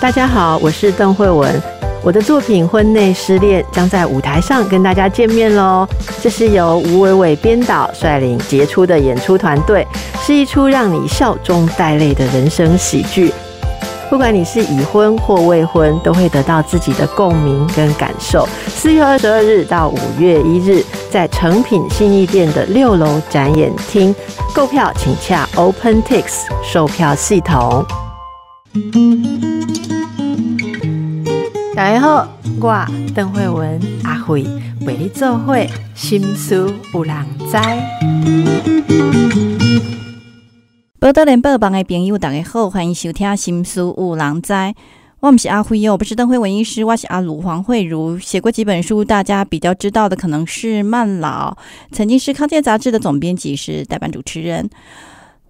大家好，我是邓慧文。我的作品《婚内失恋》将在舞台上跟大家见面喽。这是由吴伟伟编导率领杰出的演出团队，是一出让你笑中带泪的人生喜剧。不管你是已婚或未婚，都会得到自己的共鸣跟感受。四月二十二日到五月一日，在诚品信义店的六楼展演厅购票，请洽 OpenTix 售票系统。大家好，我邓慧文阿慧为你做会心思有人知。报道联播网的朋友，大家好，欢迎收听《心思有人知》。我不是阿慧哦，我不是邓慧文医师，我是阿鲁黄慧茹，写过几本书，大家比较知道的可能是《慢老》，曾经是康健杂志的总编辑，是代班主持人。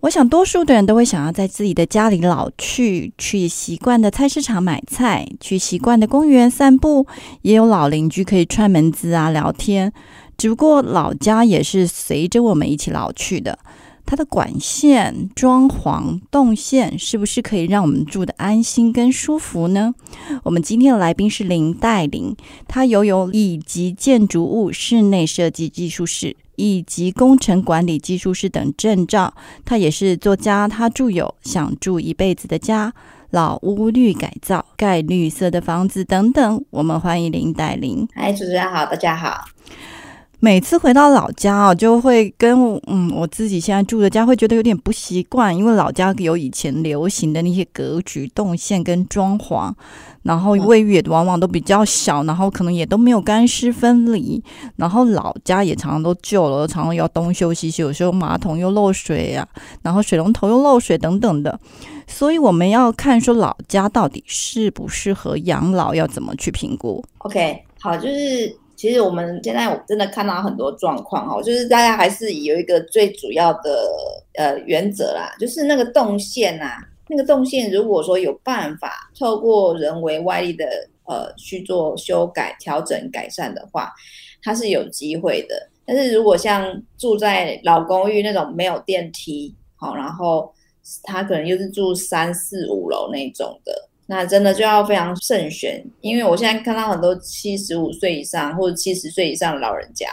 我想，多数的人都会想要在自己的家里老去，去习惯的菜市场买菜，去习惯的公园散步，也有老邻居可以串门子啊聊天。只不过老家也是随着我们一起老去的，它的管线、装潢、动线，是不是可以让我们住的安心跟舒服呢？我们今天的来宾是林黛玲，她拥有以及建筑物室内设计技术室。以及工程管理技术师等证照，他也是作家。他著有《想住一辈子的家》《老屋绿改造》《盖绿色的房子》等等。我们欢迎林黛玲。哎，主持人好，大家好。每次回到老家哦，就会跟嗯我自己现在住的家会觉得有点不习惯，因为老家有以前流行的那些格局、动线跟装潢，然后卫浴也往往都比较小，然后可能也都没有干湿分离，然后老家也常常都旧了，常常要东修西修，有时候马桶又漏水呀，然后水龙头又漏水等等的，所以我们要看说老家到底适不适合养老，要怎么去评估？OK，好，就是。其实我们现在我真的看到很多状况哈，就是大家还是有一个最主要的呃原则啦，就是那个动线呐，那个动线如果说有办法透过人为外力的呃去做修改、调整、改善的话，它是有机会的。但是如果像住在老公寓那种没有电梯，好，然后他可能又是住三四五楼那种的。那真的就要非常慎选，因为我现在看到很多七十五岁以上或者七十岁以上的老人家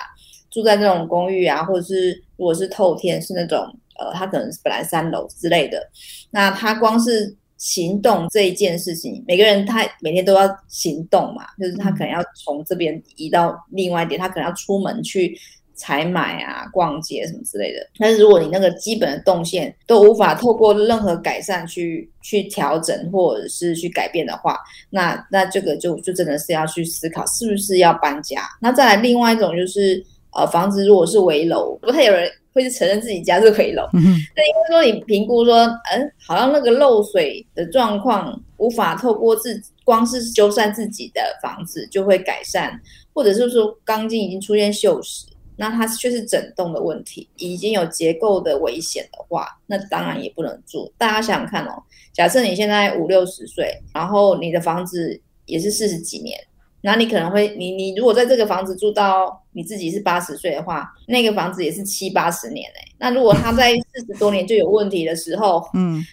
住在这种公寓啊，或者是如果是透天是那种呃，他可能是本来三楼之类的，那他光是行动这一件事情，每个人他每天都要行动嘛，就是他可能要从这边移到另外一点，他可能要出门去。采买啊，逛街什么之类的。但是如果你那个基本的动线都无法透过任何改善去去调整或者是去改变的话，那那这个就就真的是要去思考是不是要搬家。那再来另外一种就是，呃，房子如果是围楼，不太有人会去承认自己家是围楼。那因为说你评估说，嗯，好像那个漏水的状况无法透过自光是修缮自己的房子就会改善，或者是说钢筋已经出现锈蚀。那它却是整栋的问题，已经有结构的危险的话，那当然也不能住。大家想想看哦，假设你现在五六十岁，然后你的房子也是四十几年，那你可能会，你你如果在这个房子住到你自己是八十岁的话，那个房子也是七八十年哎。那如果他在 四十多年就有问题的时候，嗯，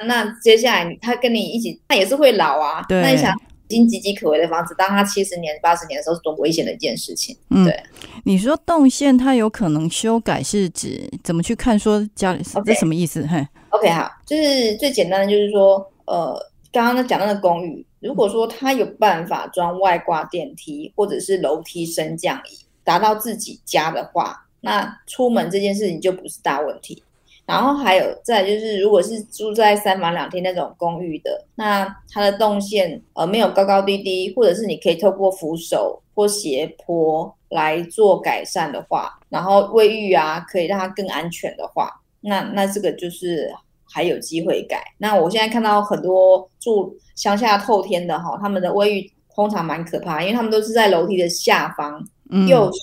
那那接下来他跟你一起，他也是会老啊。对，那你想。经岌岌可危的房子，当它七十年、八十年的时候，是多危险的一件事情。嗯，对。你说动线它有可能修改，是指怎么去看？说家里这什么意思？嘿，OK，好，就是最简单的，就是说，呃，刚刚那讲到的公寓，如果说它有办法装外挂电梯或者是楼梯升降椅，达到自己家的话，那出门这件事情就不是大问题。然后还有再就是，如果是住在三房两厅那种公寓的，那它的动线呃没有高高低低，或者是你可以透过扶手或斜坡来做改善的话，然后卫浴啊可以让它更安全的话，那那这个就是还有机会改。那我现在看到很多住乡下透天的哈，他们的卫浴通常蛮可怕，因为他们都是在楼梯的下方，又小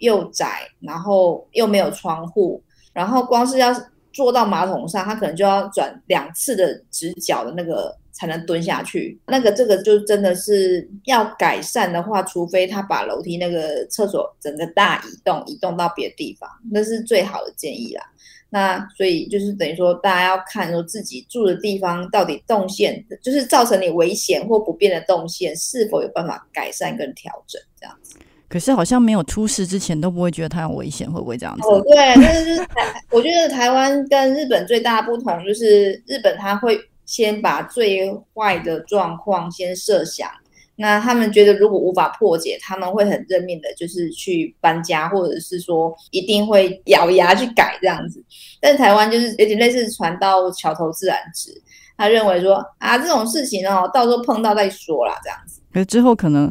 又窄，然后又没有窗户，然后光是要。坐到马桶上，他可能就要转两次的直角的那个才能蹲下去。那个这个就真的是要改善的话，除非他把楼梯那个厕所整个大移动，移动到别的地方，那是最好的建议啦。那所以就是等于说，大家要看说自己住的地方到底动线，就是造成你危险或不便的动线，是否有办法改善跟调整这样子。可是好像没有出事之前都不会觉得它很危险，会不会这样子？哦，对，但是就是台，我觉得台湾跟日本最大的不同就是日本它会先把最坏的状况先设想。那他们觉得，如果无法破解，他们会很认命的，就是去搬家，或者是说一定会咬牙去改这样子。但台湾就是有点类似船到桥头自然直，他认为说啊这种事情哦，到时候碰到再说啦，这样子。可是之后可能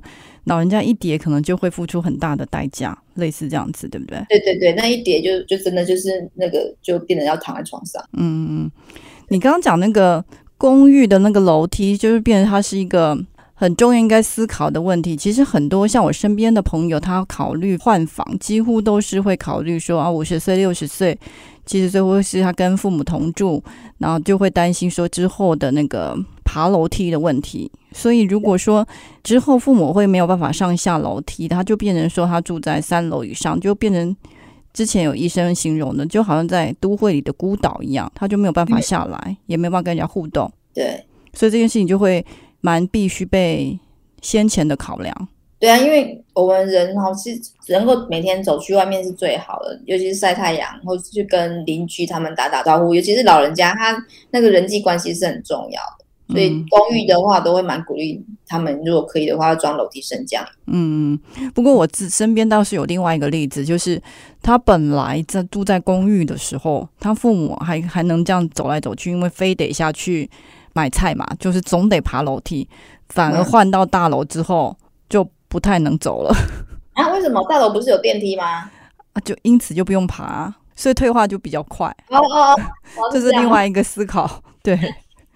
老人家一跌，可能就会付出很大的代价，类似这样子，对不对？对对对，那一跌就就真的就是那个就变得要躺在床上。嗯嗯嗯，你刚刚讲那个公寓的那个楼梯，就是变成它是一个。很重要应该思考的问题，其实很多像我身边的朋友，他考虑换房，几乎都是会考虑说啊，五十岁、六十岁、七十岁，或是他跟父母同住，然后就会担心说之后的那个爬楼梯的问题。所以如果说之后父母会没有办法上下楼梯，他就变成说他住在三楼以上，就变成之前有医生形容的，就好像在都会里的孤岛一样，他就没有办法下来，也没有办法跟人家互动。对，所以这件事情就会。蛮必须被先前的考量，对啊，因为我们人哈是能够每天走去外面是最好的，尤其是晒太阳，或是去跟邻居他们打打招呼，尤其是老人家，他那个人际关系是很重要的。所以公寓的话，都会蛮鼓励他们，如果可以的话，要装楼梯升降。嗯，不过我自身边倒是有另外一个例子，就是他本来在住在公寓的时候，他父母还还能这样走来走去，因为非得下去。买菜嘛，就是总得爬楼梯，反而换到大楼之后就不太能走了。啊？为什么大楼不是有电梯吗？啊，就因此就不用爬，所以退化就比较快。哦哦，这是另外一个思考。对，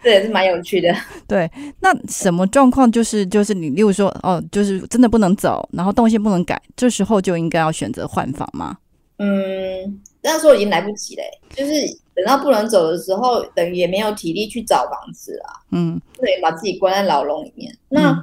这也是蛮有趣的。对，那什么状况就是就是你，例如说哦，就是真的不能走，然后动线不能改，这时候就应该要选择换房吗？嗯，那时候已经来不及嘞，就是。等到不能走的时候，等于也没有体力去找房子啊。嗯，对，把自己关在牢笼里面。那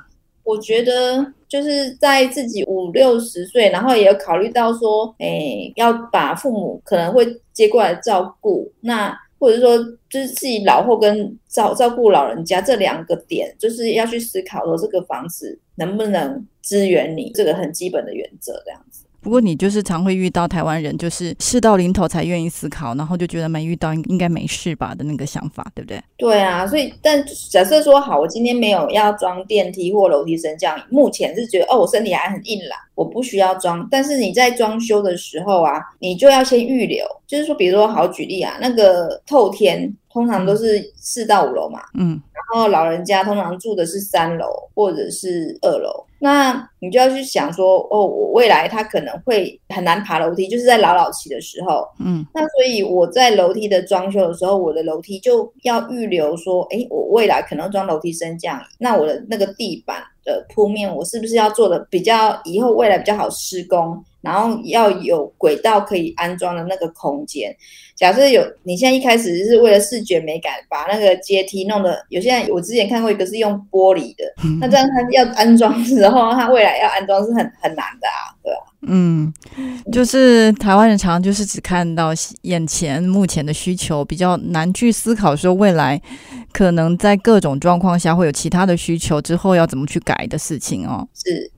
我觉得就是在自己五六十岁，然后也有考虑到说，哎，要把父母可能会接过来照顾，那或者说就是自己老后跟照照顾老人家这两个点，就是要去思考说这个房子能不能支援你，这个很基本的原则这样。不过你就是常会遇到台湾人，就是事到临头才愿意思考，然后就觉得没遇到应该没事吧的那个想法，对不对？对啊，所以但假设说好，我今天没有要装电梯或楼梯升降，目前是觉得哦，我身体还很硬朗，我不需要装。但是你在装修的时候啊，你就要先预留，就是说，比如说好举例啊，那个透天通常都是四到五楼嘛，嗯，然后老人家通常住的是三楼或者是二楼。那你就要去想说，哦，我未来他可能会很难爬楼梯，就是在老老期的时候，嗯，那所以我在楼梯的装修的时候，我的楼梯就要预留说，哎，我未来可能装楼梯升降，那我的那个地板的铺面，我是不是要做的比较以后未来比较好施工？然后要有轨道可以安装的那个空间。假设有，你现在一开始是为了视觉美感，把那个阶梯弄得有。现在我之前看过一个是用玻璃的，那这样它要安装时候，它未来要安装是很很难的啊，对吧？嗯，就是台湾人常常就是只看到眼前目前的需求，比较难去思考说未来可能在各种状况下会有其他的需求，之后要怎么去改的事情哦。是。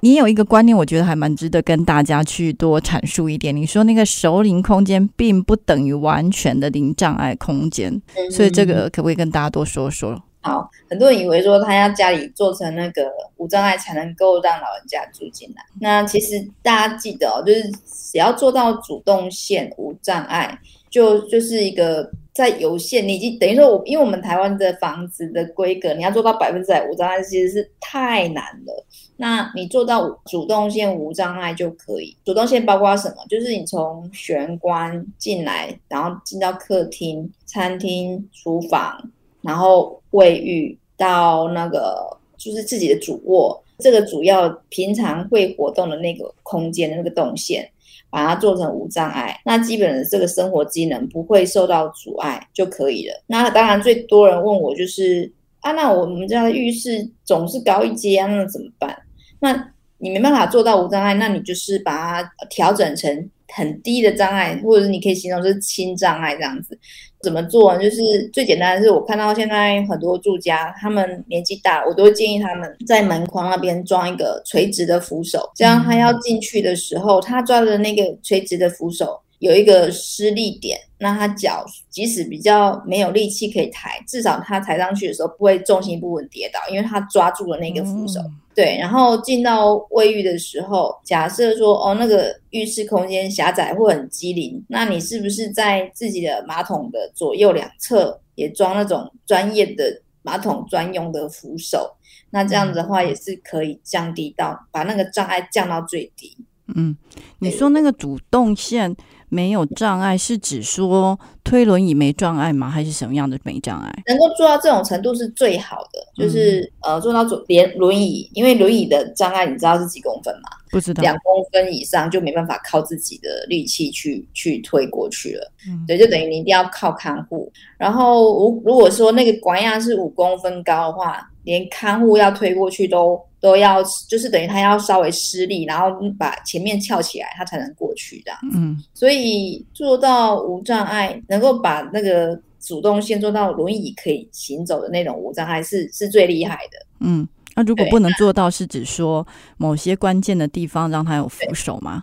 你有一个观念，我觉得还蛮值得跟大家去多阐述一点。你说那个熟龄空间并不等于完全的零障碍空间，所以这个可不可以跟大家多说说？好，很多人以为说他要家里做成那个无障碍才能够让老人家住进来。那其实大家记得哦，就是只要做到主动线无障碍，就就是一个。在有限，你已经等于说，我因为我们台湾的房子的规格，你要做到百分之百无障碍，其实是太难了。那你做到主动线无障碍就可以。主动线包括什么？就是你从玄关进来，然后进到客厅、餐厅、厨房，然后卫浴到那个就是自己的主卧，这个主要平常会活动的那个空间的那个动线。把它做成无障碍，那基本的这个生活机能不会受到阻碍就可以了。那当然最多人问我就是啊，那我们家的浴室总是高一阶，那怎么办？那你没办法做到无障碍，那你就是把它调整成很低的障碍，或者是你可以形容是轻障碍这样子。怎么做？就是最简单的是，我看到现在很多住家，他们年纪大，我都会建议他们在门框那边装一个垂直的扶手，这样他要进去的时候，他抓的那个垂直的扶手。有一个施力点，那他脚即使比较没有力气可以抬，至少他抬上去的时候不会重心不稳跌倒，因为他抓住了那个扶手。对，然后进到卫浴的时候，假设说哦那个浴室空间狭窄或很机灵，那你是不是在自己的马桶的左右两侧也装那种专业的马桶专用的扶手？那这样子的话也是可以降低到把那个障碍降到最低。嗯，你说那个主动线。没有障碍是指说推轮椅没障碍吗？还是什么样的没障碍？能够做到这种程度是最好的，就是呃做到做连轮椅，因为轮椅的障碍你知道是几公分吗？不知道，两公分以上就没办法靠自己的力气去去推过去了。嗯，对，就等于你一定要靠看护。然后如如果说那个管压是五公分高的话，连看护要推过去都。都要就是等于他要稍微施力，然后把前面翘起来，他才能过去这样。嗯，所以做到无障碍，能够把那个主动线做到轮椅可以行走的那种无障碍，是是最厉害的。嗯，那如果不能做到，是指说某些关键的地方让他有扶手吗？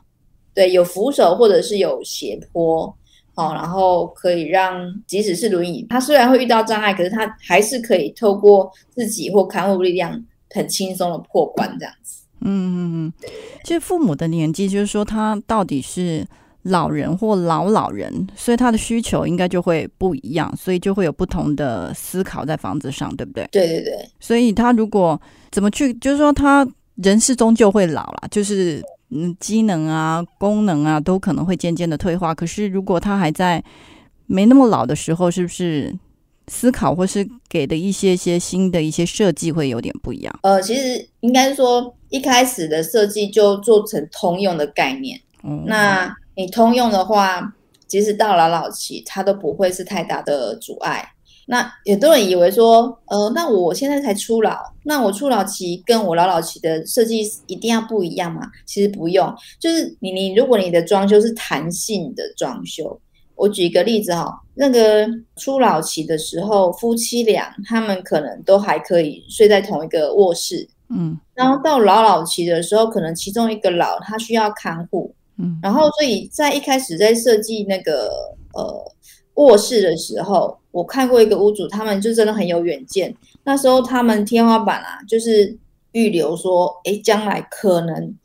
对，有扶手或者是有斜坡，好，然后可以让即使是轮椅，他虽然会遇到障碍，可是他还是可以透过自己或看护力量。很轻松的破关这样子，嗯嗯嗯，其实父母的年纪，就是说他到底是老人或老老人，所以他的需求应该就会不一样，所以就会有不同的思考在房子上，对不对？对对对，所以他如果怎么去，就是说他人是终究会老了，就是嗯，机能啊、功能啊都可能会渐渐的退化。可是如果他还在没那么老的时候，是不是？思考或是给的一些些新的一些设计会有点不一样。呃，其实应该说一开始的设计就做成通用的概念。嗯，那你通用的话，即使到老老期，它都不会是太大的阻碍。那很多人以为说，呃，那我现在才初老，那我初老期跟我老老期的设计一定要不一样吗？其实不用，就是你你如果你的装修是弹性的装修。我举一个例子哈，那个初老期的时候，夫妻俩他们可能都还可以睡在同一个卧室，嗯，然后到老老期的时候，可能其中一个老他需要看护，嗯，然后所以在一开始在设计那个呃卧室的时候，我看过一个屋主，他们就真的很有远见，那时候他们天花板啊，就是预留说，哎，将来可能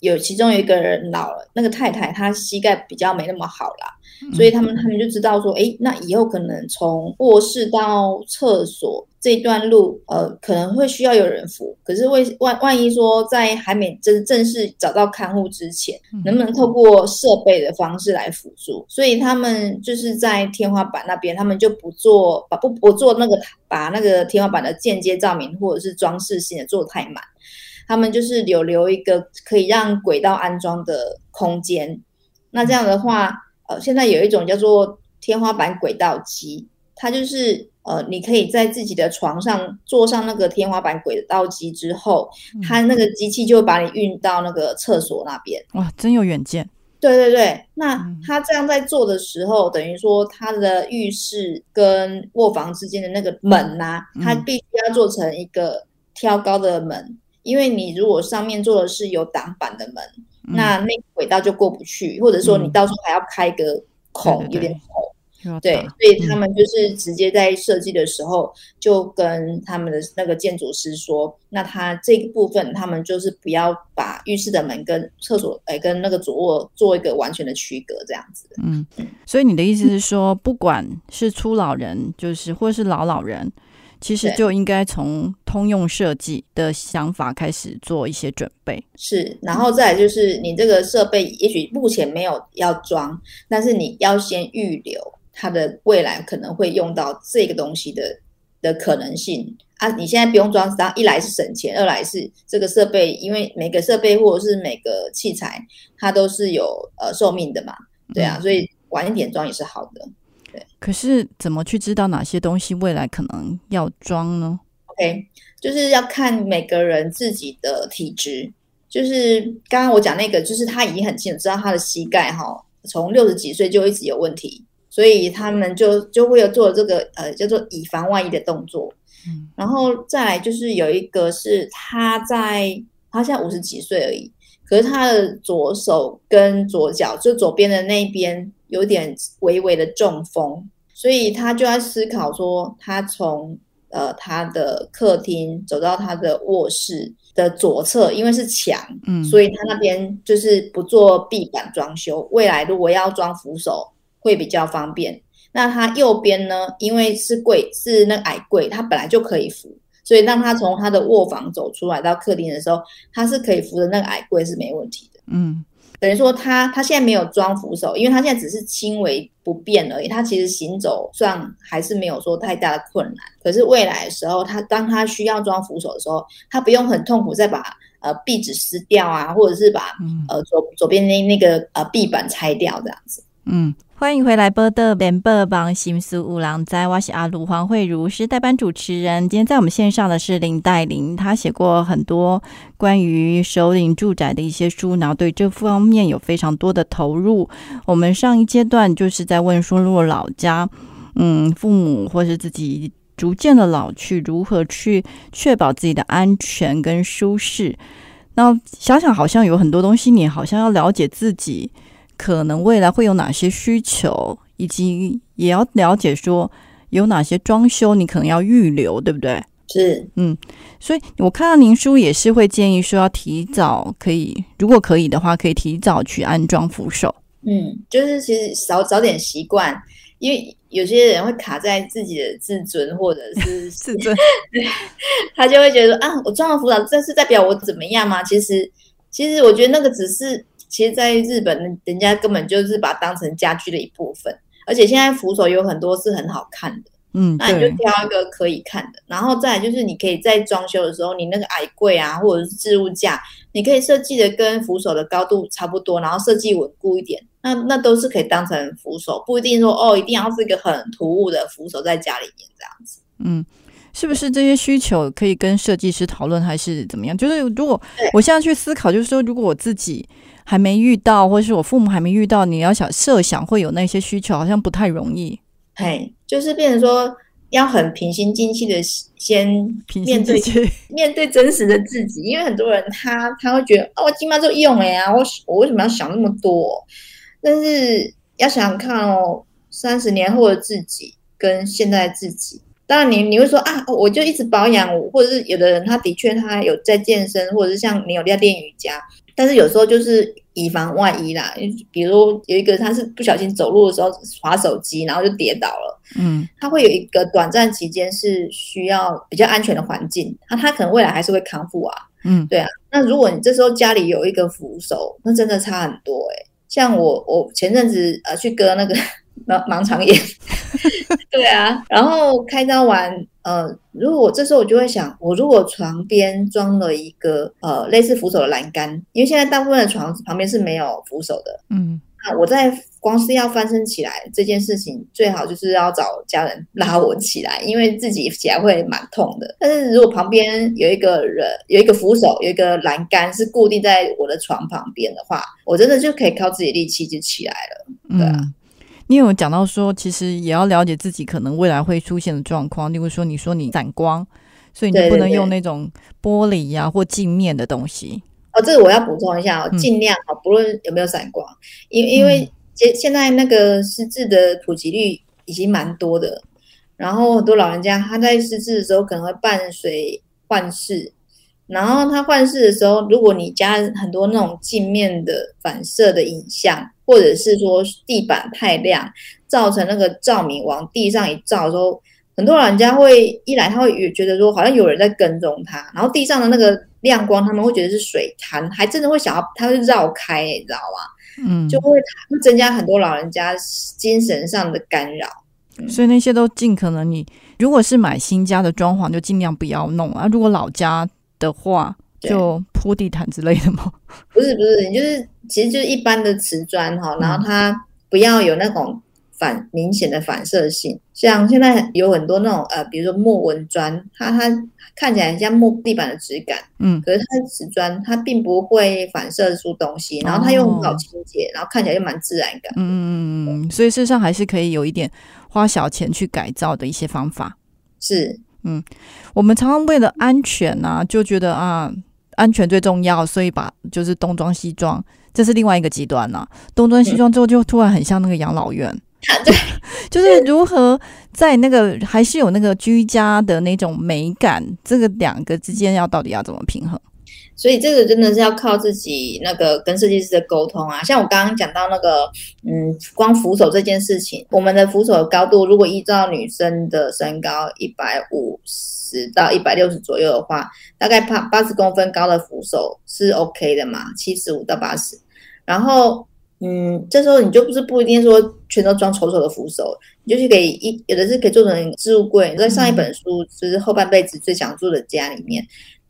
有其中有一个人老了，那个太太她膝盖比较没那么好啦。所以他们他们就知道说，哎，那以后可能从卧室到厕所这段路，呃，可能会需要有人扶。可是为万万一说在还没真正式找到看护之前，能不能透过设备的方式来辅助？所以他们就是在天花板那边，他们就不做把不不做那个把那个天花板的间接照明或者是装饰性的做太满，他们就是有留一个可以让轨道安装的空间。那这样的话。呃，现在有一种叫做天花板轨道机，它就是呃，你可以在自己的床上坐上那个天花板轨道机之后，它那个机器就会把你运到那个厕所那边。哇，真有远见！对对对，那他这样在做的时候，等于说他的浴室跟卧房之间的那个门呐，它必须要做成一个挑高的门，因为你如果上面做的是有挡板的门。那那轨道就过不去，或者说你到时候还要开个孔，有点孔，对，所以他们就是直接在设计的时候就跟他们的那个建筑师说，那他这个部分他们就是不要把浴室的门跟厕所哎跟那个主卧做一个完全的区隔，这样子。嗯，所以你的意思是说，不管是初老人，就是或是老老人。其实就应该从通用设计的想法开始做一些准备，是，然后再就是你这个设备也许目前没有要装，但是你要先预留它的未来可能会用到这个东西的的可能性啊。你现在不用装，它一来是省钱，二来是这个设备，因为每个设备或者是每个器材它都是有呃寿命的嘛，对啊，所以晚一点装也是好的。可是怎么去知道哪些东西未来可能要装呢？OK，就是要看每个人自己的体质。就是刚刚我讲那个，就是他已经很清楚知道他的膝盖哈从六十几岁就一直有问题，所以他们就就会有做这个呃叫做以防万一的动作。嗯，然后再来就是有一个是他在他现在五十几岁而已，可是他的左手跟左脚就左边的那边有点微微的中风，所以他就在思考说，他从呃他的客厅走到他的卧室的左侧，因为是墙，嗯所以他那边就是不做壁板装修，未来如果要装扶手会比较方便。那他右边呢，因为是柜是那个矮柜，他本来就可以扶，所以当他从他的卧房走出来到客厅的时候，他是可以扶着那个矮柜是没问题的。嗯等于说他他现在没有装扶手，因为他现在只是轻微不便而已，他其实行走上还是没有说太大的困难。可是未来的时候，他当他需要装扶手的时候，他不用很痛苦再把呃壁纸撕掉啊，或者是把嗯呃左左边那那个呃壁板拆掉这样子。嗯，欢迎回来，波的联播帮心思五郎在，我是阿鲁黄慧茹，是代班主持人。今天在我们线上的是林黛玲，她写过很多关于首领住宅的一些书，然后对这方面有非常多的投入。我们上一阶段就是在问说，如果老家，嗯，父母或是自己逐渐的老去，如何去确保自己的安全跟舒适？那想想好像有很多东西，你好像要了解自己。可能未来会有哪些需求，以及也要了解说有哪些装修你可能要预留，对不对？是，嗯所以我看到您书也是会建议说要提早可以，如果可以的话，可以提早去安装扶手。嗯，就是其实少早点习惯，因为有些人会卡在自己的自尊或者是 自尊，他就会觉得啊，我装了扶手，这是代表我怎么样吗？其实，其实我觉得那个只是，其实，在日本，人家根本就是把它当成家居的一部分。而且现在扶手有很多是很好看的，嗯，那你就，挑一个可以看的。然后再来就是，你可以在装修的时候，你那个矮柜啊，或者是置物架，你可以设计的跟扶手的高度差不多，然后设计稳固一点。那那都是可以当成扶手，不一定说哦，一定要是一个很突兀的扶手在家里面这样子。嗯。是不是这些需求可以跟设计师讨论，还是怎么样？就是如果我现在去思考，就是说，如果我自己还没遇到，或是我父母还没遇到，你要想设想会有那些需求，好像不太容易。嘿，就是变成说要很平心静气的先面对 面对真实的自己，因为很多人他他会觉得哦，我今晚就用了呀，我我为什么要想那么多？但是要想想看哦，三十年后的自己跟现在的自己，当然你你会说啊，我就一直保养，或者是有的人他的确他有在健身，或者是像你有在练瑜伽，但是有时候就是以防万一啦，比如有一个他是不小心走路的时候滑手机，然后就跌倒了。嗯他会有一个短暂期间是需要比较安全的环境，那他可能未来还是会康复啊。嗯对啊，那如果你这时候家里有一个扶手，那真的差很多诶、像我，我前阵子呃去割那个 盲盲肠炎，对啊，然后开刀完，呃，如果我这时候我就会想，我如果床边装了一个呃类似扶手的栏杆，因为现在大部分的床旁边是没有扶手的，嗯那我在光是要翻身起来这件事情，最好就是要找家人拉我起来，因为自己起来会蛮痛的。但是如果旁边有一个人，有一个扶手，有一个栏杆是固定在我的床旁边的话，我真的就可以靠自己力气就起来了。对啊嗯。你有讲到说，其实也要了解自己可能未来会出现的状况，例如说，你说你散光，所以你就不能用那种玻璃呀、或镜面的东西。哦，这个我要补充一下哦，嗯。尽量哦，不论有没有散光，因因为现现在那个失智的普及率已经蛮多的，然后很多老人家他在失智的时候可能会伴随幻视，然后他幻视的时候，如果你加很多那种镜面的反射的影像，或者是说地板太亮，造成那个照明往地上一照的时候，很多老人家会一来他会觉得说好像有人在跟踪他，然后地上的那个亮光他们会觉得是水潭，还真的会想要他会绕开，你知道吗？嗯，就会会增加很多老人家精神上的干扰。所以那些都尽可能你如果是买新家的装潢，就尽量不要弄啊。如果老家的话，就铺地毯之类的吗。不是不是，你就是其实就是一般的瓷砖哈，然后它不要有那种反明显的反射性。像现在有很多那种呃，比如说木纹砖，它它看起来像木地板的质感，嗯可是它的瓷砖，它并不会反射出东西，然后它又很好清洁，然后看起来又蛮自然感。嗯嗯嗯嗯，所以事实上还是可以有一点花小钱去改造的一些方法。是，我们常常为了安全啊，就觉得啊，安全最重要，所以把就是东装西装，这是另外一个极端呐、东装西装之后，就突然很像那个养老院。对，就是如何在那个还是有那个居家的那种美感，这个两个之间要到底要怎么平衡？所以这个真的是要靠自己那个跟设计师的沟通啊。像我刚刚讲到那个，嗯，光扶手这件事情，我们的扶手的高度如果依照女生的身高一百五十到一百六十左右的话，大概八八十公分高的扶手是 OK 的嘛，七十五到八十。然后，嗯，这时候你就不是不一定说全都装丑丑的扶手，你就是可以一有的是可以做成置物柜。在上一本书就是后半辈子最想住的家里面。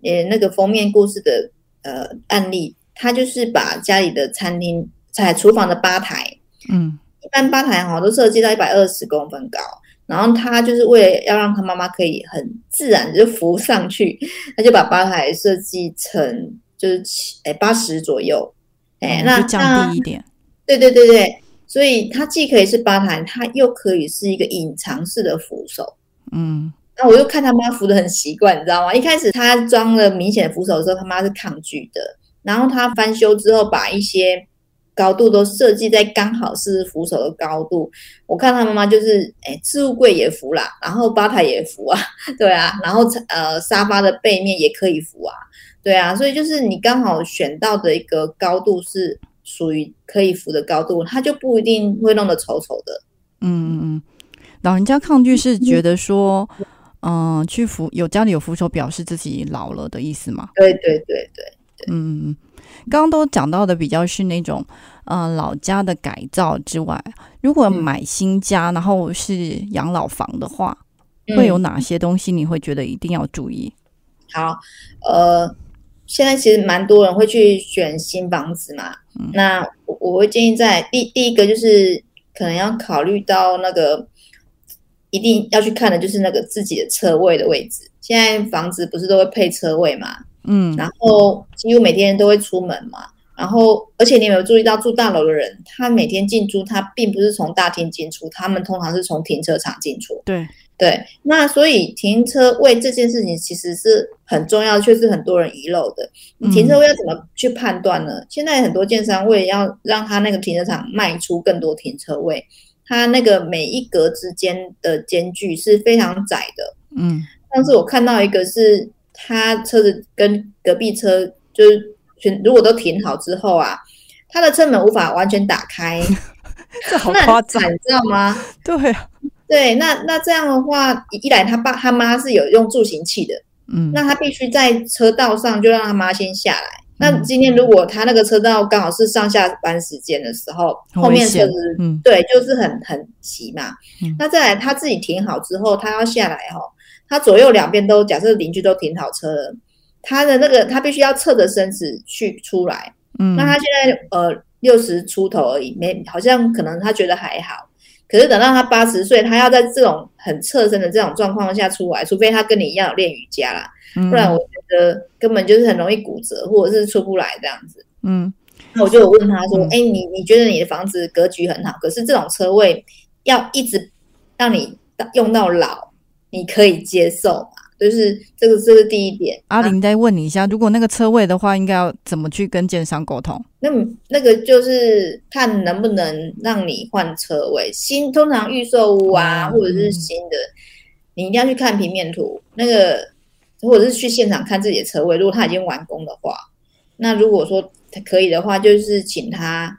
呃，那个封面故事的呃案例，他就是把家里的餐厅在厨房的吧台，嗯一般吧台哈都设计到一百二十公分高，然后他就是为了要让他妈妈可以很自然地就浮上去，他就把吧台设计成就是七哎八十左右，哎、那降低一点。对对对对，所以它既可以是吧台，它又可以是一个隐藏式的扶手。嗯那我又看他妈扶的很习惯，你知道吗？一开始他装了明显的扶手的时候，他妈是抗拒的。然后他翻修之后，把一些高度都设计在刚好是扶手的高度。我看他妈妈就是，哎，置物柜也扶啦，然后吧台也扶啊，对啊，然后呃沙发的背面也可以扶啊，对啊，所以就是你刚好选到的一个高度是属于可以扶的高度，他就不一定会弄得丑丑的。嗯嗯嗯，老人家抗拒是觉得说，去扶有家里有扶手，表示自己老了的意思吗？对对对对。嗯，刚刚都讲到的比较是那种呃老家的改造之外，如果嗯买新家，然后是养老房的话，嗯会有哪些东西你会觉得一定要注意？好，呃，现在其实蛮多人会去选新房子嘛。嗯那我我会建议在第第一个就是可能要考虑到那个一定要去看的就是那个自己的车位的位置。现在房子不是都会配车位嘛？嗯然后几乎每天都会出门嘛。然后，而且你有没有注意到住大楼的人，他每天进出，他并不是从大厅进出，他们通常是从停车场进出。对，对，那所以停车位这件事情其实是很重要，却是很多人遗漏的。你停车位要怎么去判断呢？现在很多建商为了要让他那个停车场卖出更多停车位，它那个每一格之间的间距是非常窄的。嗯上次我看到一个是他车子跟隔壁车就是全如果都停好之后啊，他的车门无法完全打开，这好那夸张知道吗？对啊，对，那那这样的话，一来他爸他妈是有用助行器的，嗯那他必须在车道上就让他妈先下来。那嗯。今天如果他那个车道刚好是上下班时间的时候，后面车子嗯。对就是很很急嘛。嗯。那再来他自己停好之后，他要下来哈、他左右两边都假设邻居都停好车了，他的那个他必须要侧着身子去出来。嗯。那他现在呃六十出头而已，没好像可能他觉得还好，可是等到他八十岁，他要在这种很侧身的这种状况下出来，除非他跟你一样有练瑜伽啦，嗯。不然我觉得根本就是很容易骨折或者是出不来这样子。嗯那我就有问他说嗯：“哎、你你觉得你的房子格局很好，可是这种车位要一直让你用到老，你可以接受吗？就是这个这是第一点。阿玲再问你一下，如果那个车位的话，应该要怎么去跟建商沟通？那那个就是看能不能让你换车位，新通常预售屋啊，哦或者是新的，你一定要去看平面图，那个或者是去现场看自己的车位。如果他已经完工的话，那如果说可以的话，就是请他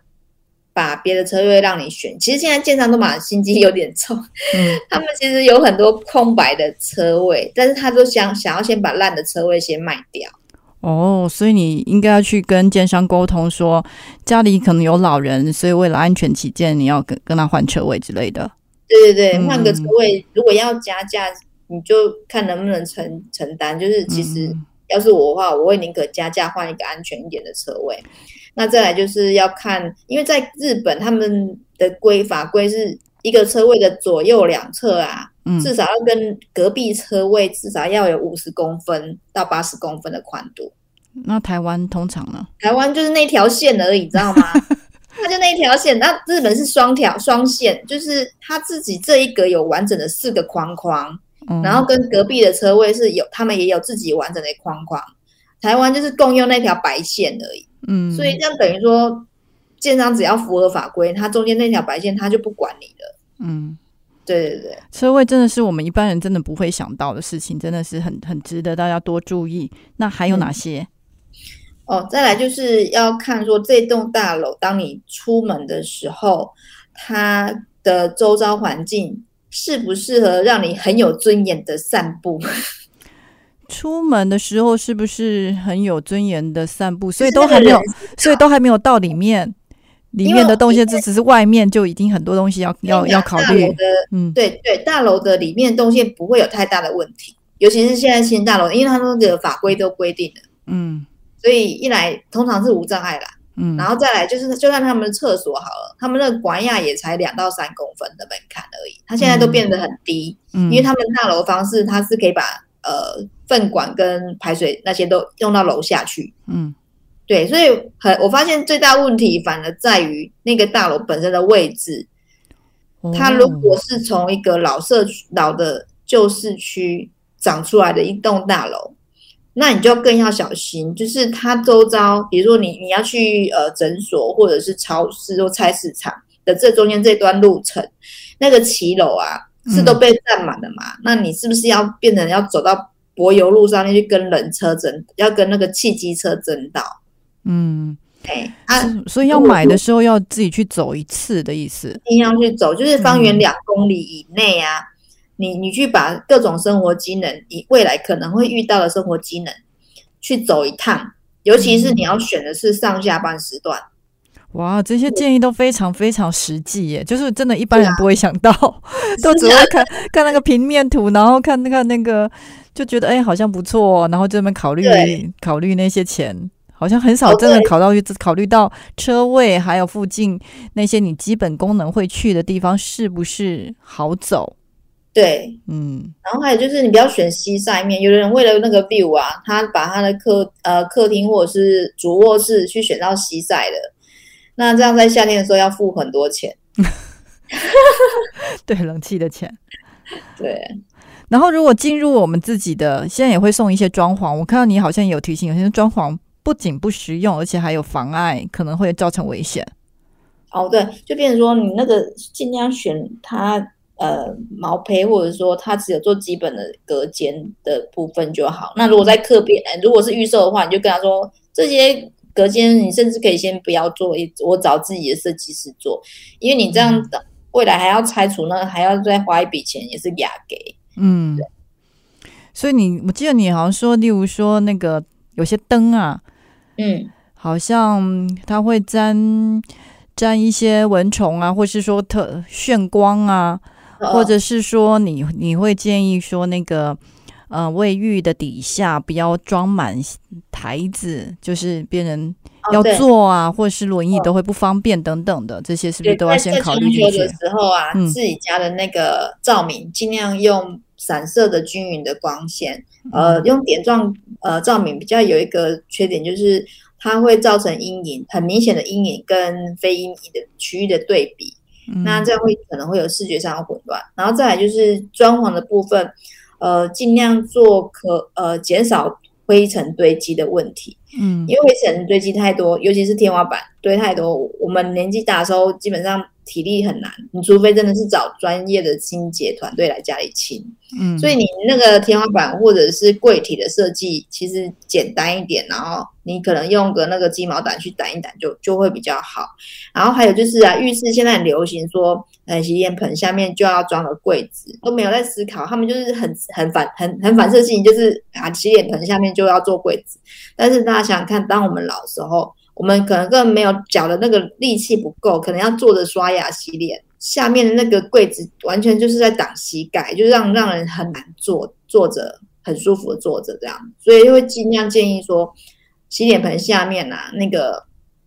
把别的车位让你选。其实现在建商都把心机有点重，嗯 他们其实有很多空白的车位，但是他都想想要先把烂的车位先卖掉。哦，所以你应该要去跟建商沟通说，家里可能有老人，所以为了安全起见，你要跟跟他换车位之类的。对对对，嗯换个车位，如果要加价，你就看能不能承承担。就是其实嗯要是我的话，我会宁可加价换一个安全一点的车位。那再来就是要看，因为在日本他们的规法规是一个车位的左右两侧啊，嗯至少要跟隔壁车位至少要有五十公分到八十公分的宽度。那台湾通常呢？台湾就是那条线而已，你知道吗？它就那一条线。那日本是双条双线，就是它自己这一格有完整的四个框框，嗯然后跟隔壁的车位是有，他们也有自己完整的框框。台湾就是共用那条白线而已，嗯，所以这样等于说，建商只要符合法规，它中间那条白线他就不管你了。嗯，对对对，车位真的是我们一般人真的不会想到的事情，真的是很很值得大家多注意。那还有哪些？哦，再来就是要看说这栋大楼，当你出门的时候，它的周遭环境适不适合让你很有尊严的散步？出门的时候是不是很有尊严的散步？所以都还没有，所以都还没有到里面，里面的动线这只是外面就已经很多东西要要要考虑。嗯对对，大楼的里面动线不会有太大的问题，尤其是现在新大楼，因为它那个法规都规定了，嗯所以一来通常是无障碍啦，嗯，然后再来就是，就算他们的厕所好了，他们那个管亚也才两到三公分的门槛而已，它现在都变得很低，嗯。因为他们大楼方式它是可以把呃粪管跟排水那些都用到楼下去。嗯。对，所以很我发现最大问题反而在于那个大楼本身的位置，它如果是从一个老社区、老的旧市区长出来的一栋大楼，那你就更要小心，就是它周遭，比如说你你要去呃诊所或者是超市或菜市场的这中间这段路程，那个骑楼啊是都被占满了嘛？那你是不是要变成要走到柏油路上面去跟人车争，要跟那个汽机车争道？嗯，哎，啊，所以要买的时候要自己去走一次的意思。一定要去走，就是方圆嗯两公里以内啊，你你去把各种生活机能，你未来可能会遇到的生活机能去走一趟，尤其是你要选的是上下班时段。哇，这些建议都非常非常实际耶，就是真的一般人不会想到，都只会看看那个平面图，然后看那个那个，就觉得哎、好像不错、哦，然后这边考虑考虑那些钱，好像很少哦真的对。考到考虑到车位，还有附近那些你基本功能会去的地方是不是好走？对，嗯然后还有就是你不要选西晒面，有的人为了那个 view 啊，他把他的客呃客厅或者是主卧室去选到西晒的，那这样在夏天的时候要付很多钱。对，冷气的钱。对，然后如果进入我们自己的，现在也会送一些装潢，我看到你好像也有提醒，有些装潢不仅不实用，而且还有妨碍，可能会造成危险。哦，对，就变成说你那个尽量选它呃毛坯，或者说它只有做基本的隔间的部分就好。那如果在客边，呃如果是预售的话，你就跟他说这些隔间你甚至可以先不要做，也我找自己的设计师做，因为你这样的未来还要拆除呢，还要再花一笔钱，也是压给。嗯，所以你我记得你好像说，例如说那个有些灯啊，嗯，好像它会沾沾一些蚊虫啊，或是说特炫光啊，呃或者是说你你会建议说那个呃卫浴的底下不要装满台子，就是别人要坐啊，或者是轮椅都会不方便等等的，这些是不是都要先考虑进去的？时候啊，嗯自己家的那个照明尽量用散射的均匀的光线，呃，嗯用点状呃照明比较有一个缺点就是它会造成阴影，很明显的阴影跟非阴影的区域的对比，嗯那这样会可能会有视觉上的混乱。然后再来就是装潢的部分，呃，尽量做可呃减少灰尘堆积的问题。嗯因为灰尘堆积太多，尤其是天花板堆太多，我们年纪大的时候基本上体力很难，你除非真的是找专业的清洁团队来家里清。嗯，所以你那个天花板或者是柜体的设计其实简单一点，然后你可能用个那个鸡毛掸去掸一掸就就会比较好。然后还有就是啊，浴室现在很流行说，呃，洗脸盆下面就要装个柜子，都没有在思考，他们就是很很反很很反射性，就是啊，洗脸盆下面就要做柜子。但是大家想想看，当我们老的时候，我们可能根本没有脚的那个力气不够，可能要坐着刷牙洗脸，下面的那个柜子完全就是在挡膝盖，就让让人很难坐坐着很舒服的坐着这样，所以会尽量建议说，洗脸盆下面啊那个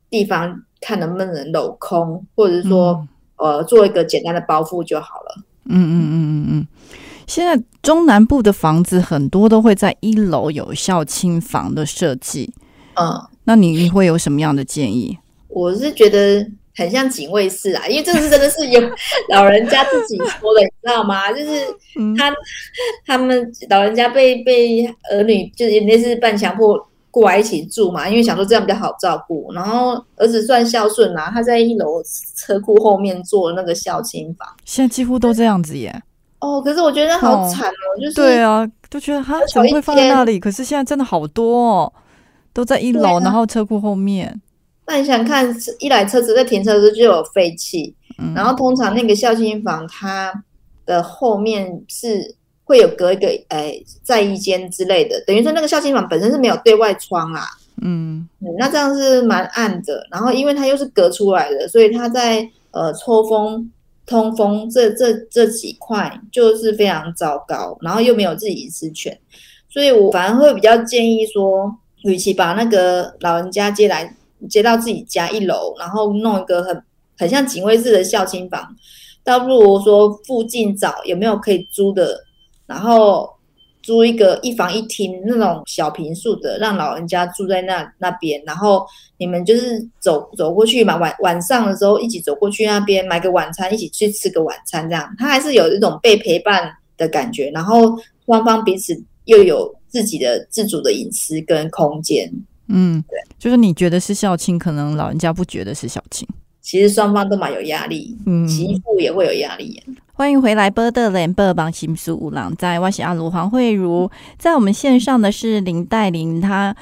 地方看能不能镂空，或者是说呃做一个简单的包覆就好了。嗯嗯嗯嗯嗯。现在中南部的房子很多都会在一楼有孝亲房的设计，嗯，那你会有什么样的建议？我是觉得很像警卫室啊，因为这是真的是有老人家自己说的，你知道吗？就是他他们老人家被被儿女就是类似半强迫过来一起住嘛，因为想说这样比较好照顾。然后儿子算孝顺啊，他在一楼车库后面做那个孝亲房，现在几乎都这样子耶。哦，可是我觉得好惨哦，就是对啊，都觉得他怎么会放在那里？可是现在真的好多哦，都在一楼，然后车库后面。那你想看，一来车子在停车时就有废气，然后通常那个孝亲房它的后面是会有隔一个诶在衣间之类的，等于说那个孝亲房本身是没有对外窗啊。嗯，那这样是蛮暗的。然后因为它又是隔出来的，所以它在呃抽风。通风这这这几块就是非常糟糕，然后又没有自己隐私权，所以我反而会比较建议说，与其把那个老人家接来接到自己家一楼，然后弄一个很很像警卫室的孝亲房，倒不如说附近找有没有可以租的，然后。租一个一房一厅那种小平数的，让老人家住在那那边，然后你们就是走走过去嘛，晚晚上的时候一起走过去那边买个晚餐，一起去吃个晚餐，这样他还是有一种被陪伴的感觉，然后双方彼此又有自己的自主的隐私跟空间。嗯，对，就是你觉得是孝亲，可能老人家不觉得是孝亲。其实双方都蛮有压力，嗯，媳妇也会有压力。欢迎回来，波德连波邦新书五郎在我是阿卢黄慧茹，在我们线上的是林黛玲，她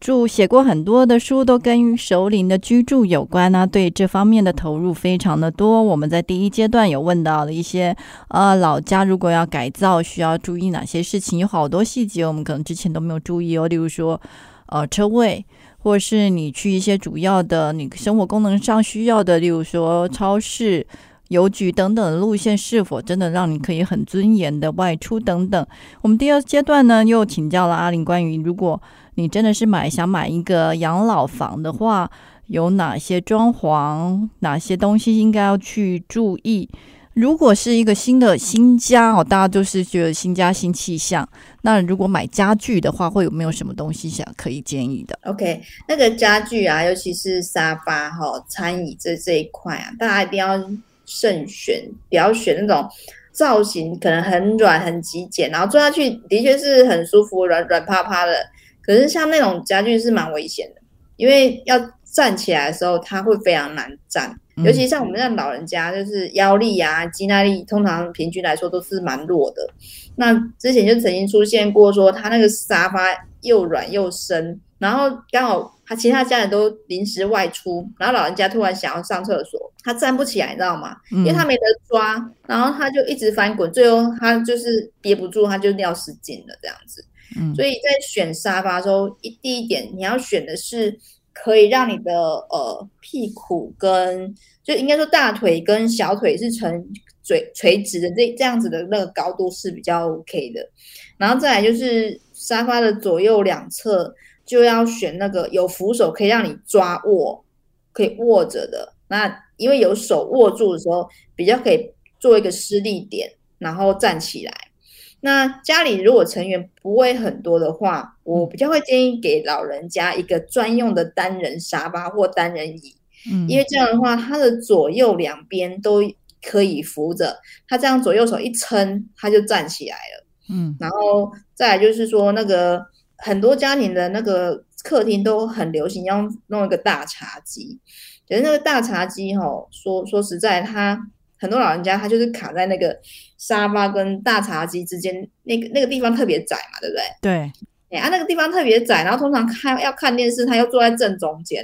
著写过很多的书，都跟首领的居住有关啊，对这方面的投入非常的多。我们在第一阶段有问到了一些，呃，老家如果要改造，需要注意哪些事情？有好多细节，我们可能之前都没有注意哦，例如说，呃，车位。或是你去一些主要的你生活功能上需要的，例如说超市、邮局等等的路线，是否真的让你可以很尊严的外出等等？我们第二阶段呢，又请教了阿玲关于，如果你真的是买想买一个养老房的话，有哪些装潢，哪些东西应该要去注意？如果是一个新的新家哦，大家都是觉得新家新气象。那如果买家具的话，会有没有什么东西想可以建议的？OK，那个家具啊，尤其是沙发哈、餐椅这这一块啊，大家一定要慎选，不要选那种造型可能很软、很极简，然后坐下去的确是很舒服、软软趴趴的。可是像那种家具是蛮危险的，因为要站起来的时候，它会非常难站。尤其像我们这老人家，就是腰力啊、肌耐力，通常平均来说都是蛮弱的。那之前就曾经出现过，说他那个沙发又软又深，然后刚好他其他家人都临时外出，然后老人家突然想要上厕所，他站不起来，你知道吗？因为他没得抓，然后他就一直翻滚，最后他就是憋不住，他就尿失禁了这样子。所以在选沙发的时候，一第一点你要选的是。可以让你的呃屁股跟就应该说大腿跟小腿是呈垂垂直的这这样子的那个高度是比较 OK 的，然后再来就是沙发的左右两侧就要选那个有扶手可以让你抓握可以握着的，那因为有手握住的时候比较可以做一个施力点，然后站起来。那家里如果成员不会很多的话，我比较会建议给老人家一个专用的单人沙发或单人椅，嗯，因为这样的话，它的左右两边都可以扶着，他这样左右手一撑，他就站起来了，嗯，然后再来就是说，那个很多家庭的那个客厅都很流行要弄一个大茶几，可是那个大茶几哈，说说实在，它很多老人家他就是卡在那个。沙发跟大茶几之间那个那个地方特别窄嘛，对不对？对，哎啊，那个地方特别窄，然后通常看要看电视，他又坐在正中间，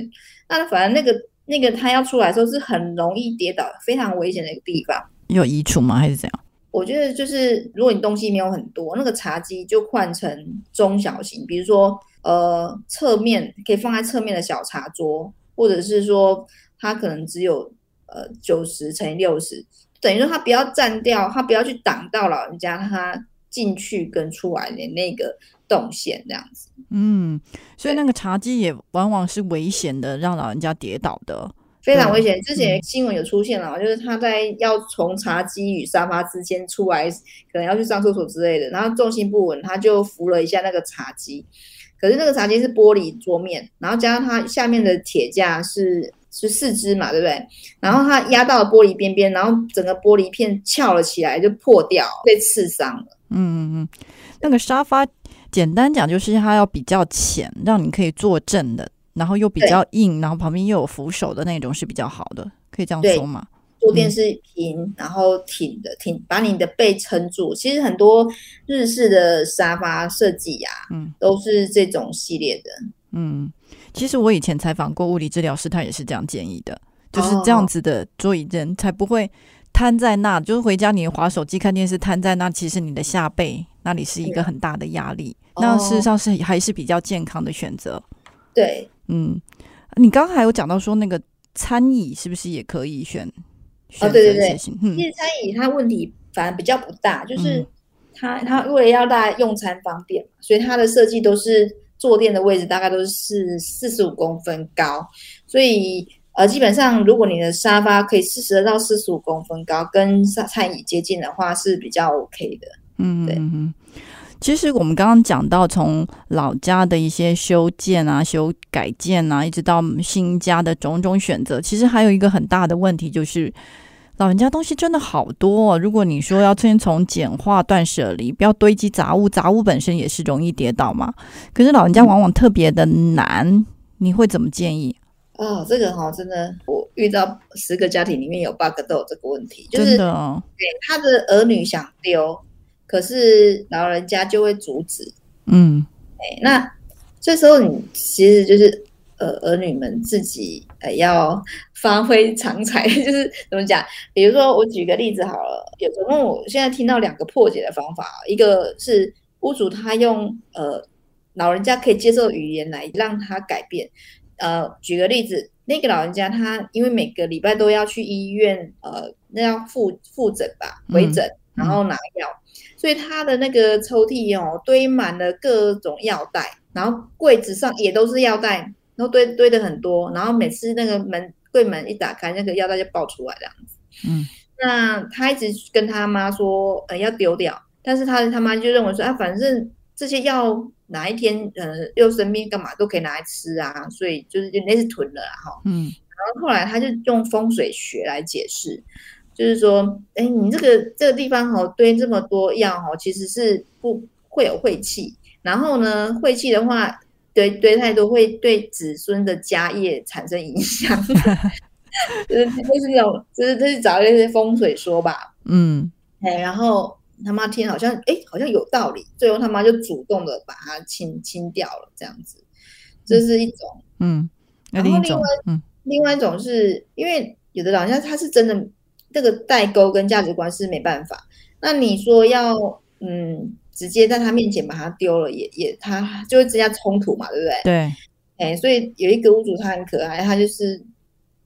那反正那个那个他要出来的时候是很容易跌倒，非常危险的一个地方。有移除吗？还是怎样？我觉得就是如果你东西没有很多，那个茶几就换成中小型，比如说呃侧面可以放在侧面的小茶桌，或者是说它可能只有呃九十乘以六十。等于说它不要占掉，它不要去挡到老人家他进去跟出来的那个动线这样子。嗯，所以那个茶几也往往是危险的，让老人家跌倒的非常危险。之前新闻有出现了，就是他在要从茶几与沙发之间出来，可能要去上厕所之类的，然后重心不稳，他就扶了一下那个茶几。可是那个茶几是玻璃桌面，然后加上它下面的铁架是是四肢嘛，对不对？然后它压到了玻璃边边，然后整个玻璃片翘了起来，就破掉，被刺伤了。嗯嗯嗯，那个沙发简单讲就是它要比较浅，让你可以坐正的，然后又比较硬，然后旁边又有扶手的那种是比较好的，可以这样说吗？坐垫是平，然后挺的，挺把你的背撑住。其实很多日式的沙发设计呀，嗯，都是这种系列的。嗯，其实我以前采访过物理治疗师，他也是这样建议的，就是这样子的座椅人才不会瘫在那，就是回家你划手机看电视瘫在那，其实你的下背那里是一个很大的压力。那事实上是还是比较健康的选择。对，嗯，你刚刚还有讲到说那个餐椅是不是也可以选？哦，对对对，其实餐椅它问题反而比较不大，就是它它为了要大家用餐方便嘛，所以它的设计都是坐垫的位置大概都是四四十五公分高，所以呃基本上如果你的沙发可以四十到四十五公分高，跟餐餐椅接近的话是比较 OK 的。嗯，对。其实我们刚刚讲到从老家的一些修建啊、修改建啊，一直到新家的种种选择，其实还有一个很大的问题就是。老人家东西真的好多，如果你说要先从简化、断舍离，不要堆积杂物，杂物本身也是容易跌倒嘛。可是老人家往往特别的难，你会怎么建议？哦，这个哈，真的，我遇到十个家庭里面有八个都有这个问题，就是对他的儿女想丢，可是老人家就会阻止。嗯，哎，那这时候你其实就是。呃，儿女们自己呃要发挥长才，就是怎么讲？比如说，我举个例子好了，有总共我现在听到两个破解的方法，一个是屋主他用呃老人家可以接受语言来让他改变。呃，举个例子，那个老人家他因为每个礼拜都要去医院，呃，那要复复诊吧，回诊，然后拿药，所以他的那个抽屉哦堆满了各种药袋，然后柜子上也都是药袋。然后堆堆的很多，然后每次那个门柜门一打开，那个药袋就爆出来这样子。嗯，那他一直跟他妈说，呃，要丢掉，但是他他妈就认为说，啊，反正这些药哪一天呃又生病干嘛都可以拿来吃啊，所以就是就那是囤了哈。嗯，然后后来他就用风水学来解释，就是说，哎，你这个这个地方哦堆这么多药哦，其实是不会有晦气，然后呢，晦气的话。堆堆太多会对子孙的家业产生影响，就是就是那种，就是就是找一些风水说吧，嗯，哎，然后他妈听好像哎好像有道理，最后他妈就主动的把它清清掉了，这样子，这是一种，嗯，然后另外，嗯，另外一种是因为有的老人家他是真的这个代沟跟价值观是没办法，那你说要，嗯。直接在他面前把他丢了，也也他就会增加冲突嘛，对不对？对，哎，所以有一个屋主他很可爱，他就是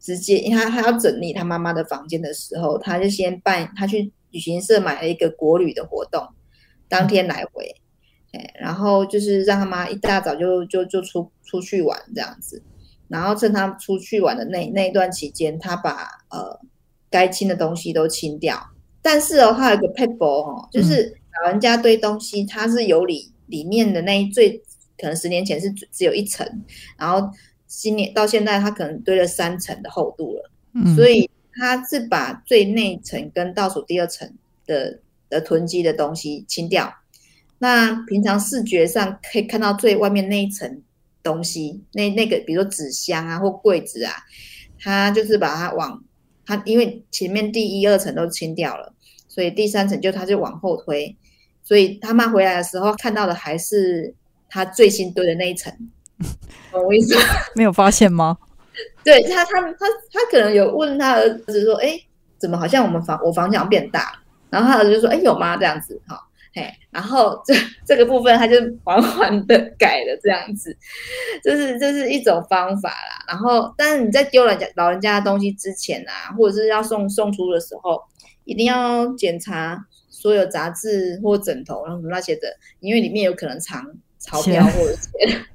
直接，他他要整理他妈妈的房间的时候，他就先办，他去旅行社买了一个国旅的活动，当天来回，哎，然后就是让他妈一大早就就就出出去玩这样子，然后趁他出去玩的那那一段期间，他把呃该清的东西都清掉，但是哦，他有个 paper 哦，就是。老人家堆东西，它是有里里面的那一最可能十年前是只有一层，然后今年到现在，它可能堆了三层的厚度了。嗯，所以它是把最内层跟倒数第二层的的囤积的东西清掉。那平常视觉上可以看到最外面那一层东西，那那个比如说纸箱啊或柜子啊，它就是把它往它因为前面第一二层都清掉了，所以第三层就它就往后推。所以他妈回来的时候看到的还是他最新堆的那一层，懂我意思？没有发现吗？对他，他他他可能有问他儿子说：“哎，怎么好像我们房我房墙变大？”然后他儿子就说：“哎，有吗？这样子，哈，嘿。”然后这这个部分他就缓缓的改了，这样子，这是这是一种方法啦。然后，但是你在丢人家老人家的东西之前啊，或者是要送送出的时候，一定要检查。所有杂志或枕头，然后那些的，因为里面有可能藏钞票或者钱，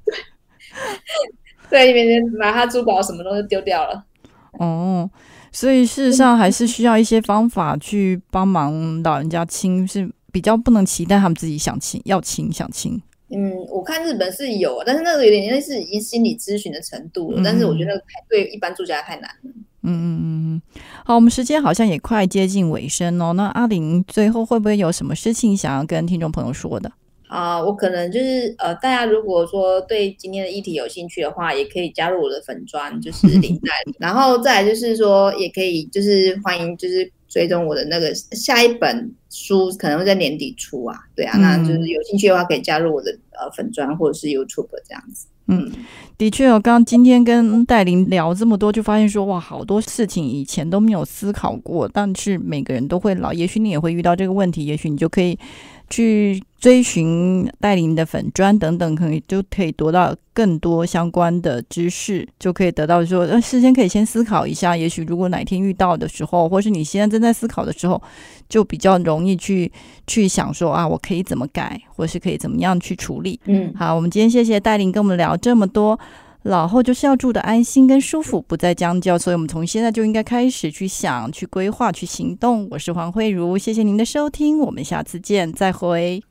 对，对，里面把他珠宝什么东西丢掉了。哦，所以事实上还是需要一些方法去帮忙老人家清，是比较不能期待他们自己想清要清想清。嗯，我看日本是有，但是那个有点类似已经心理咨询的程度了，但是我觉得对一般住家太难了。嗯嗯嗯嗯，好，我们时间好像也快接近尾声哦。那阿玲最后会不会有什么事情想要跟听众朋友说的？啊，我可能就是呃，大家如果说对今天的议题有兴趣的话，也可以加入我的粉砖，就是林黛玲。然后再来就是说，也可以就是欢迎就是追踪我的那个下一本书，可能会在年底出啊。对啊，那就是有兴趣的话，可以加入我的呃粉砖或者是 YouTube 这样子。嗯，的确哦，刚刚今天跟戴琳聊这么多，就发现说哇，好多事情以前都没有思考过，但是每个人都会老，也许你也会遇到这个问题，也许你就可以。去追寻戴琳的粉砖等等，可以就可以得到更多相关的知识，就可以得到说，呃，事先可以先思考一下，也许如果哪天遇到的时候，或是你现在正在思考的时候，就比较容易去去想说啊，我可以怎么改，或是可以怎么样去处理。嗯，好，我们今天谢谢戴琳跟我们聊这么多。老后就是要住的安心跟舒服，不再将就，所以我们从现在就应该开始去想、去规划、去行动。我是黄慧茹，谢谢您的收听，我们下次见，再会。